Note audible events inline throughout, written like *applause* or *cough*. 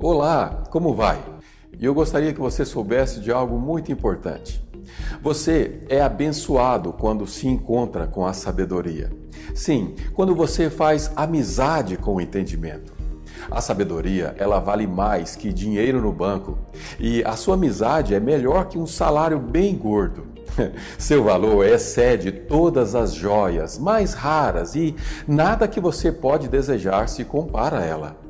Olá, como vai? Eu gostaria que você soubesse de algo muito importante. Você é abençoado quando se encontra com a sabedoria. Sim, quando você faz amizade com o entendimento. A sabedoria, ela vale mais que dinheiro no banco, e a sua amizade é melhor que um salário bem gordo. *laughs* Seu valor excede todas as joias mais raras e nada que você pode desejar se compara a ela.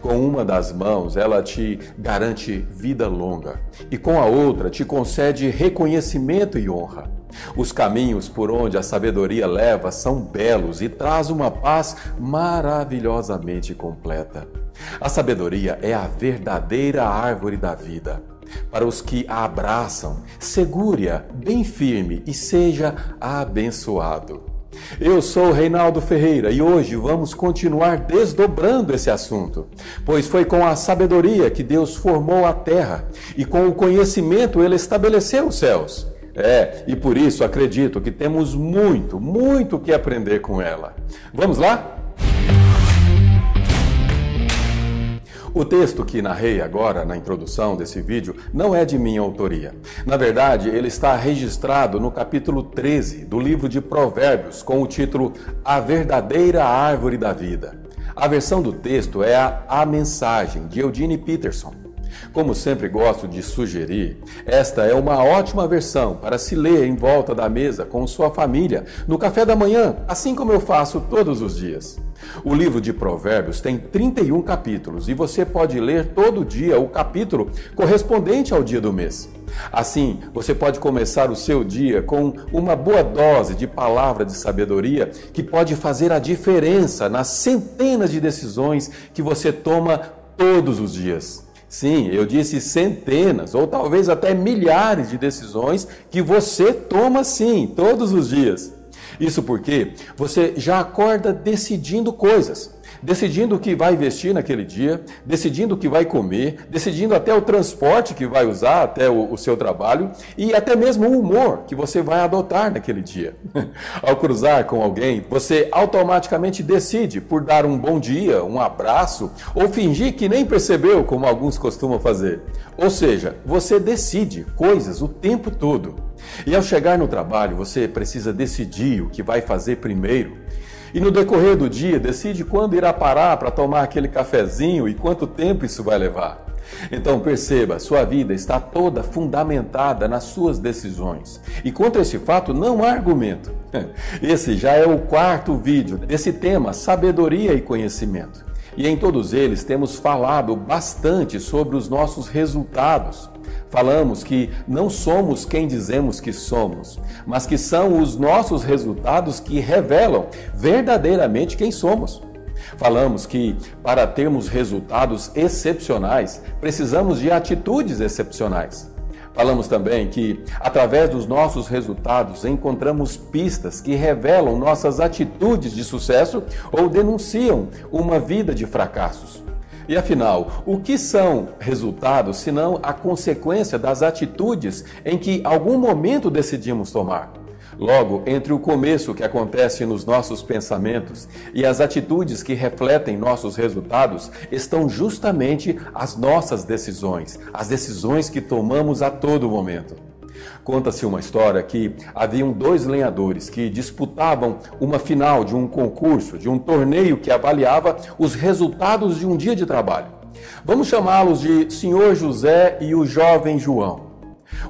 Com uma das mãos, ela te garante vida longa, e com a outra, te concede reconhecimento e honra. Os caminhos por onde a sabedoria leva são belos e traz uma paz maravilhosamente completa. A sabedoria é a verdadeira árvore da vida. Para os que a abraçam, segure-a bem firme e seja abençoado. Eu sou Reinaldo Ferreira e hoje vamos continuar desdobrando esse assunto, pois foi com a sabedoria que Deus formou a terra e com o conhecimento ele estabeleceu os céus. É, e por isso acredito que temos muito, muito que aprender com ela. Vamos lá? O texto que narrei agora na introdução desse vídeo não é de minha autoria. Na verdade, ele está registrado no capítulo 13 do livro de Provérbios, com o título A Verdadeira Árvore da Vida. A versão do texto é a, a Mensagem, de Eugene Peterson. Como sempre gosto de sugerir, esta é uma ótima versão para se ler em volta da mesa com sua família no café da manhã, assim como eu faço todos os dias. O livro de Provérbios tem 31 capítulos e você pode ler todo dia o capítulo correspondente ao dia do mês. Assim, você pode começar o seu dia com uma boa dose de palavra de sabedoria que pode fazer a diferença nas centenas de decisões que você toma todos os dias. Sim, eu disse centenas ou talvez até milhares de decisões que você toma sim todos os dias. Isso porque você já acorda decidindo coisas decidindo o que vai vestir naquele dia, decidindo o que vai comer, decidindo até o transporte que vai usar até o, o seu trabalho e até mesmo o humor que você vai adotar naquele dia. *laughs* Ao cruzar com alguém, você automaticamente decide por dar um bom dia, um abraço ou fingir que nem percebeu, como alguns costumam fazer. Ou seja, você decide coisas o tempo todo. E ao chegar no trabalho, você precisa decidir o que vai fazer primeiro e no decorrer do dia decide quando irá parar para tomar aquele cafezinho e quanto tempo isso vai levar. Então perceba, sua vida está toda fundamentada nas suas decisões. E contra esse fato não há argumento. *laughs* Esse já é o quarto vídeo desse tema, sabedoria e conhecimento. E em todos eles temos falado bastante sobre os nossos resultados, Falamos que não somos quem dizemos que somos, mas que são os nossos resultados que revelam verdadeiramente quem somos. Falamos que para termos resultados excepcionais, precisamos de atitudes excepcionais. Falamos também que, através dos nossos resultados, encontramos pistas que revelam nossas atitudes de sucesso ou denunciam uma vida de fracassos. E afinal, o que são resultados senão a consequência das atitudes em que algum momento decidimos tomar? Logo, entre o começo que acontece nos nossos pensamentos e as atitudes que refletem nossos resultados, estão justamente as nossas decisões, as decisões que tomamos a todo momento. Conta-se uma história que haviam dois lenhadores que disputavam uma final de um concurso, de um torneio que avaliava os resultados de um dia de trabalho. Vamos chamá-los de Senhor José e o jovem João.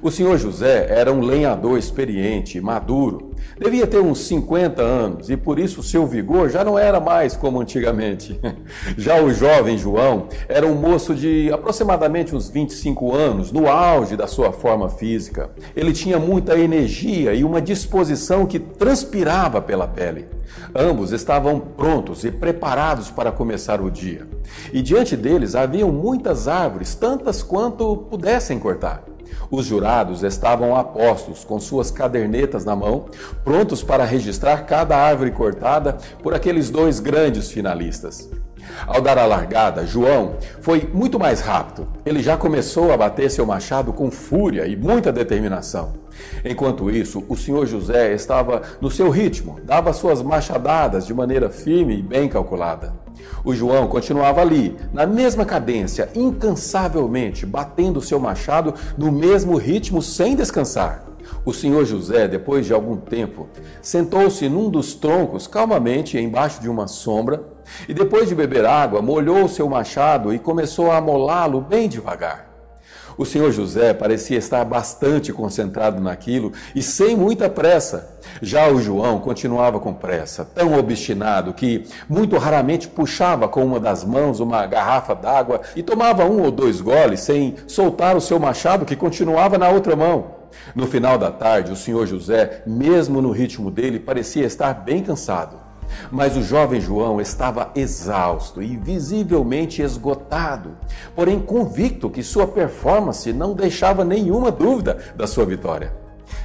O senhor José era um lenhador experiente, maduro. Devia ter uns 50 anos e por isso seu vigor já não era mais como antigamente. *laughs* Já o jovem João era um moço de aproximadamente uns 25 anos, no auge da sua forma física. Ele tinha muita energia e uma disposição que transpirava pela pele. Ambos estavam prontos e preparados para começar o dia. E diante deles haviam muitas árvores, tantas quanto pudessem cortar. Os jurados estavam apostos, com suas cadernetas na mão, prontos para registrar cada árvore cortada por aqueles dois grandes finalistas. Ao dar a largada, João foi muito mais rápido. Ele já começou a bater seu machado com fúria e muita determinação. Enquanto isso, o senhor José estava no seu ritmo, dava suas machadadas de maneira firme e bem calculada. O João continuava ali, na mesma cadência, incansavelmente, batendo seu machado no mesmo ritmo sem descansar. O senhor José, depois de algum tempo, sentou-se num dos troncos calmamente embaixo de uma sombra e, depois de beber água, molhou seu machado e começou a amolá-lo bem devagar. O senhor José parecia estar bastante concentrado naquilo e sem muita pressa. Já o João continuava com pressa, tão obstinado que muito raramente puxava com uma das mãos uma garrafa d'água e tomava um ou dois goles sem soltar o seu machado que continuava na outra mão. No final da tarde, o senhor José, mesmo no ritmo dele, parecia estar bem cansado. Mas o jovem João estava exausto e visivelmente esgotado, porém convicto que sua performance não deixava nenhuma dúvida da sua vitória.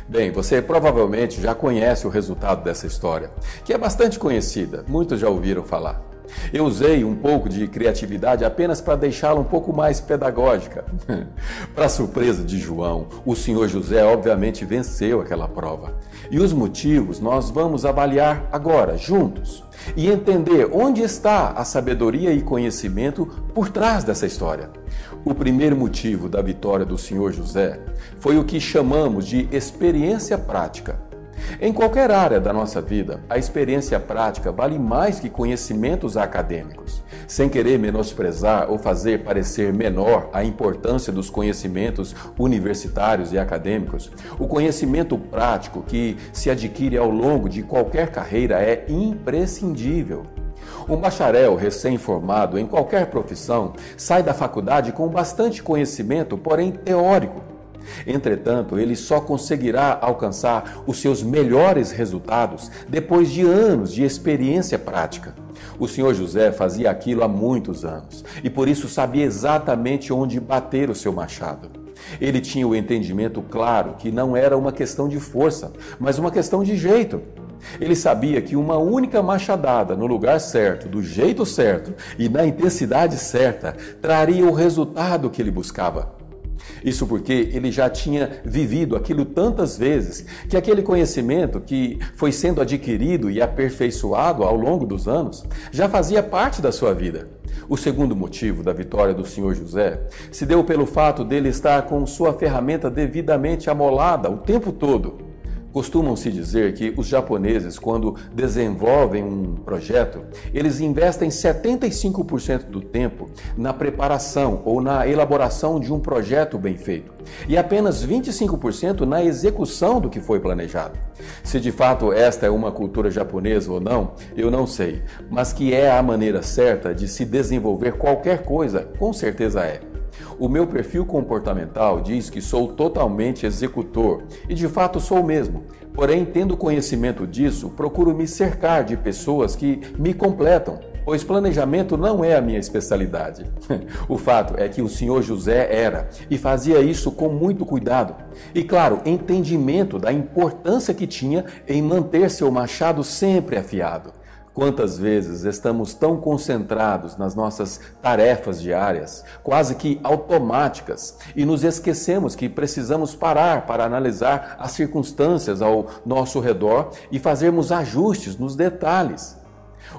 Bem, você provavelmente já conhece o resultado dessa história, que é bastante conhecida, muitos já ouviram falar. Eu usei um pouco de criatividade apenas para deixá-la um pouco mais pedagógica. *laughs* para surpresa de João, o senhor José obviamente venceu aquela prova. E os motivos nós vamos avaliar agora, juntos, e entender onde está a sabedoria e conhecimento por trás dessa história. O primeiro motivo da vitória do senhor José foi o que chamamos de experiência prática. Em qualquer área da nossa vida, a experiência prática vale mais que conhecimentos acadêmicos. Sem querer menosprezar ou fazer parecer menor a importância dos conhecimentos universitários e acadêmicos, o conhecimento prático que se adquire ao longo de qualquer carreira é imprescindível. Um bacharel recém-formado em qualquer profissão sai da faculdade com bastante conhecimento, porém teórico Entretanto, ele só conseguirá alcançar os seus melhores resultados depois de anos de experiência prática. O senhor José fazia aquilo há muitos anos e por isso sabia exatamente onde bater o seu machado. Ele tinha o entendimento claro que não era uma questão de força, mas uma questão de jeito. Ele sabia que uma única machadada no lugar certo, do jeito certo e na intensidade certa traria o resultado que ele buscava. Isso porque ele já tinha vivido aquilo tantas vezes que aquele conhecimento que foi sendo adquirido e aperfeiçoado ao longo dos anos já fazia parte da sua vida. O segundo motivo da vitória do senhor José se deu pelo fato dele estar com sua ferramenta devidamente amolada o tempo todo Costumam-se dizer que os japoneses, quando desenvolvem um projeto, eles investem 75% do tempo na preparação ou na elaboração de um projeto bem feito e apenas 25% na execução do que foi planejado. Se de fato esta é uma cultura japonesa ou não, eu não sei, mas que é a maneira certa de se desenvolver qualquer coisa, com certeza é. O meu perfil comportamental diz que sou totalmente executor e de fato sou mesmo. Porém, tendo conhecimento disso, procuro me cercar de pessoas que me completam, pois planejamento não é a minha especialidade. *laughs* o fato é que o senhor José era e fazia isso com muito cuidado. E claro, entendimento da importância que tinha em manter seu machado sempre afiado. Quantas vezes estamos tão concentrados nas nossas tarefas diárias, quase que automáticas, e nos esquecemos que precisamos parar para analisar as circunstâncias ao nosso redor e fazermos ajustes nos detalhes.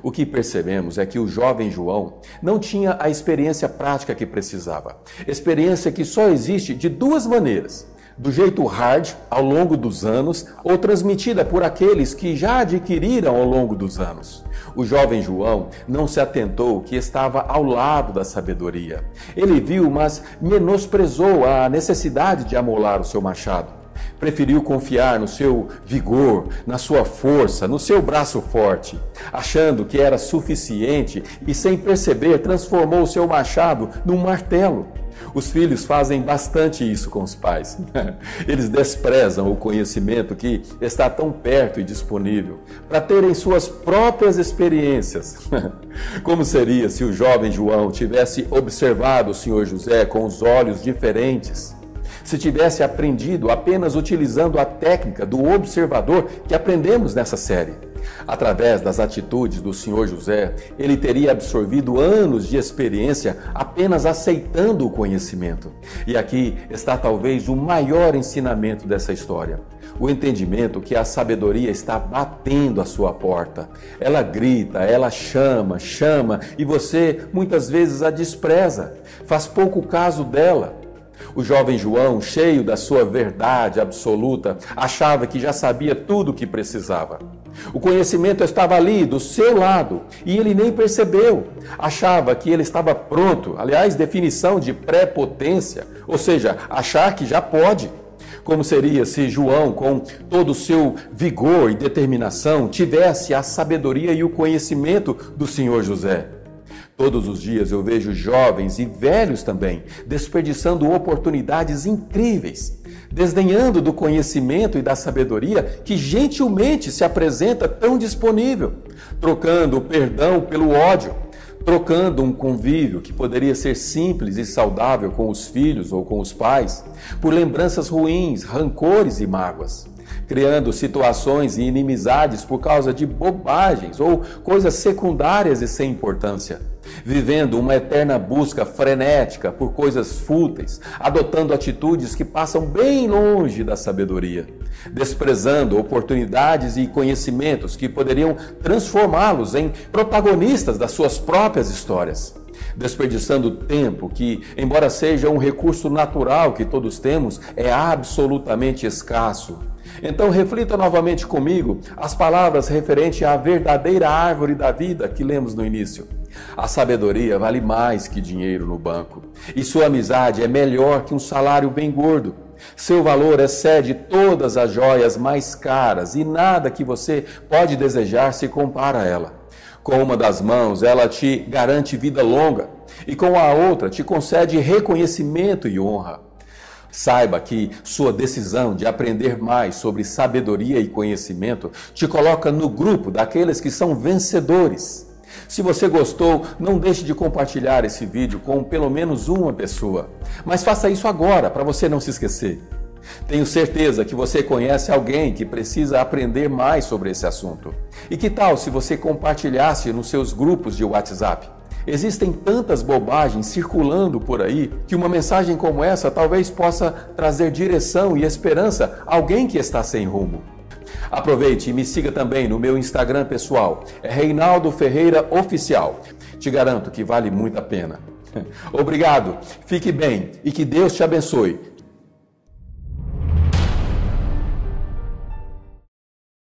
O que percebemos é que o jovem João não tinha a experiência prática que precisava. Experiência que só existe de duas maneiras: do jeito hard ao longo dos anos ou transmitida por aqueles que já adquiriram ao longo dos anos. O jovem João não se atentou que estava ao lado da sabedoria. Ele viu, mas menosprezou a necessidade de amolar o seu machado. Preferiu confiar no seu vigor, na sua força, no seu braço forte, achando que era suficiente e, sem perceber, transformou o seu machado num martelo. Os filhos fazem bastante isso com os pais. *laughs* Eles desprezam o conhecimento que está tão perto e disponível para terem suas próprias experiências. *laughs* Como seria se o jovem João tivesse observado o senhor José com os olhos diferentes? Se tivesse aprendido apenas utilizando a técnica do observador que aprendemos nessa série? Através das atitudes do senhor José, ele teria absorvido anos de experiência apenas aceitando o conhecimento. E aqui está talvez o maior ensinamento dessa história. o entendimento que a sabedoria está batendo a sua porta. Ela grita, ela chama, chama e você muitas vezes a despreza, faz pouco caso dela. O jovem João, cheio da sua verdade absoluta, achava que já sabia tudo o que precisava. O conhecimento estava ali, do seu lado, e ele nem percebeu. Achava que ele estava pronto. Aliás, definição de prepotência, ou seja, achar que já pode. Como seria se João, com todo o seu vigor e determinação, tivesse a sabedoria e o conhecimento do Senhor José? Todos os dias eu vejo jovens e velhos também desperdiçando oportunidades incríveis, desdenhando do conhecimento e da sabedoria que gentilmente se apresenta tão disponível, trocando o perdão pelo ódio, trocando um convívio que poderia ser simples e saudável com os filhos ou com os pais, por lembranças ruins, rancores e mágoas criando situações e inimizades por causa de bobagens ou coisas secundárias e sem importância vivendo uma eterna busca frenética por coisas fúteis, adotando atitudes que passam bem longe da sabedoria, desprezando oportunidades e conhecimentos que poderiam transformá-los em protagonistas das suas próprias histórias desperdiçando tempo que, embora seja um recurso natural que todos temos, é absolutamente escasso. Então reflita novamente comigo as palavras referentes à verdadeira árvore da vida que lemos no início. A sabedoria vale mais que dinheiro no banco, e sua amizade é melhor que um salário bem gordo. Seu valor excede todas as joias mais caras e nada que você pode desejar se compara a ela. Com uma das mãos, ela te garante vida longa, e com a outra, te concede reconhecimento e honra. Saiba que sua decisão de aprender mais sobre sabedoria e conhecimento te coloca no grupo daqueles que são vencedores. Se você gostou, não deixe de compartilhar esse vídeo com pelo menos uma pessoa. Mas faça isso agora, para você não se esquecer. Tenho certeza que você conhece alguém que precisa aprender mais sobre esse assunto. E que tal se você compartilhasse nos seus grupos de WhatsApp? Existem tantas bobagens circulando por aí que uma mensagem como essa talvez possa trazer direção e esperança a alguém que está sem rumo. Aproveite e me siga também no meu Instagram pessoal, é Reinaldo Ferreira Oficial. Te garanto que vale muito a pena. *laughs* Obrigado, fique bem e que Deus te abençoe